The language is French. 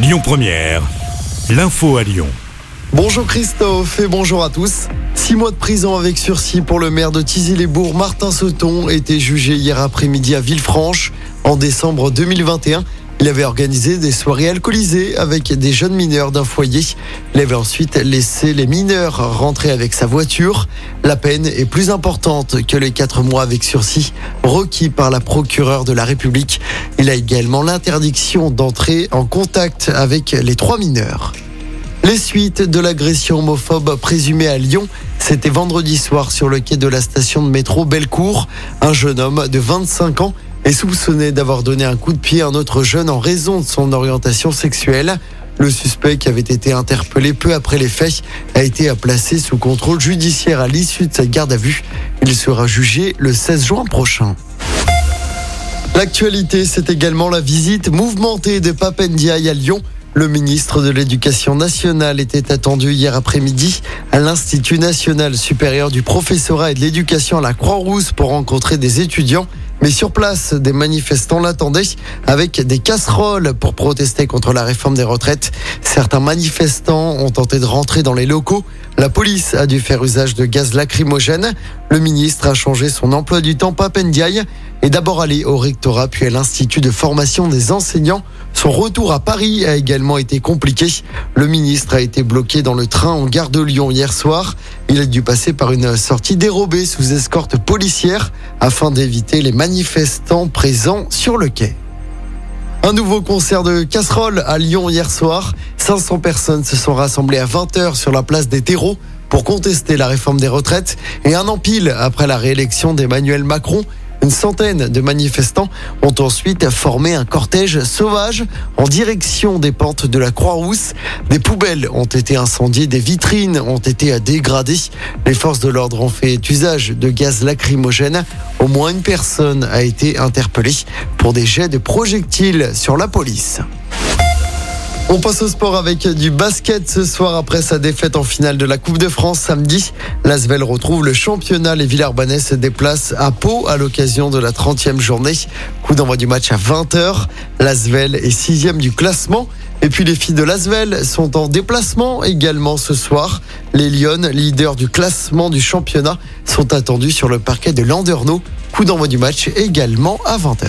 Lyon Première, l'info à Lyon. Bonjour Christophe et bonjour à tous. Six mois de prison avec sursis pour le maire de Tizy-les-Bourgs, Martin Sauton, était jugé hier après-midi à Villefranche. En décembre 2021, il avait organisé des soirées alcoolisées avec des jeunes mineurs d'un foyer. Il avait ensuite laissé les mineurs rentrer avec sa voiture. La peine est plus importante que les quatre mois avec sursis requis par la procureure de la République. Il a également l'interdiction d'entrer en contact avec les trois mineurs. Les suites de l'agression homophobe présumée à Lyon, c'était vendredi soir sur le quai de la station de métro Bellecour. Un jeune homme de 25 ans est soupçonné d'avoir donné un coup de pied à un autre jeune en raison de son orientation sexuelle. Le suspect qui avait été interpellé peu après les faits a été placé sous contrôle judiciaire à l'issue de sa garde à vue. Il sera jugé le 16 juin prochain. L'actualité, c'est également la visite mouvementée de Papendiaï à Lyon. Le ministre de l'Éducation nationale était attendu hier après-midi à l'Institut national supérieur du professorat et de l'éducation à la Croix-Rousse pour rencontrer des étudiants. Mais sur place, des manifestants l'attendaient avec des casseroles pour protester contre la réforme des retraites. Certains manifestants ont tenté de rentrer dans les locaux. La police a dû faire usage de gaz lacrymogène. Le ministre a changé son emploi du temps Papendiaï et d'abord allé au rectorat puis à l'Institut de formation des enseignants. Son retour à Paris a également été compliqué. Le ministre a été bloqué dans le train en gare de Lyon hier soir. Il a dû passer par une sortie dérobée sous escorte policière afin d'éviter les manifestants présents sur le quai. Un nouveau concert de casserole à Lyon hier soir. 500 personnes se sont rassemblées à 20h sur la place des terreaux pour contester la réforme des retraites et un empile après la réélection d'Emmanuel Macron. Une centaine de manifestants ont ensuite formé un cortège sauvage en direction des pentes de la Croix-Rousse. Des poubelles ont été incendiées, des vitrines ont été dégradées. Les forces de l'ordre ont fait usage de gaz lacrymogène. Au moins une personne a été interpellée pour des jets de projectiles sur la police. On passe au sport avec du basket ce soir après sa défaite en finale de la Coupe de France samedi. L'Asvel retrouve le championnat. Les Villarbanais se déplacent à Pau à l'occasion de la 30e journée. Coup d'envoi du match à 20h. L'Asvel est sixième du classement. Et puis les filles de Lasvel sont en déplacement également ce soir. Les Lyonnes, leaders du classement du championnat, sont attendus sur le parquet de Landerneau. Coup d'envoi du match également à 20h.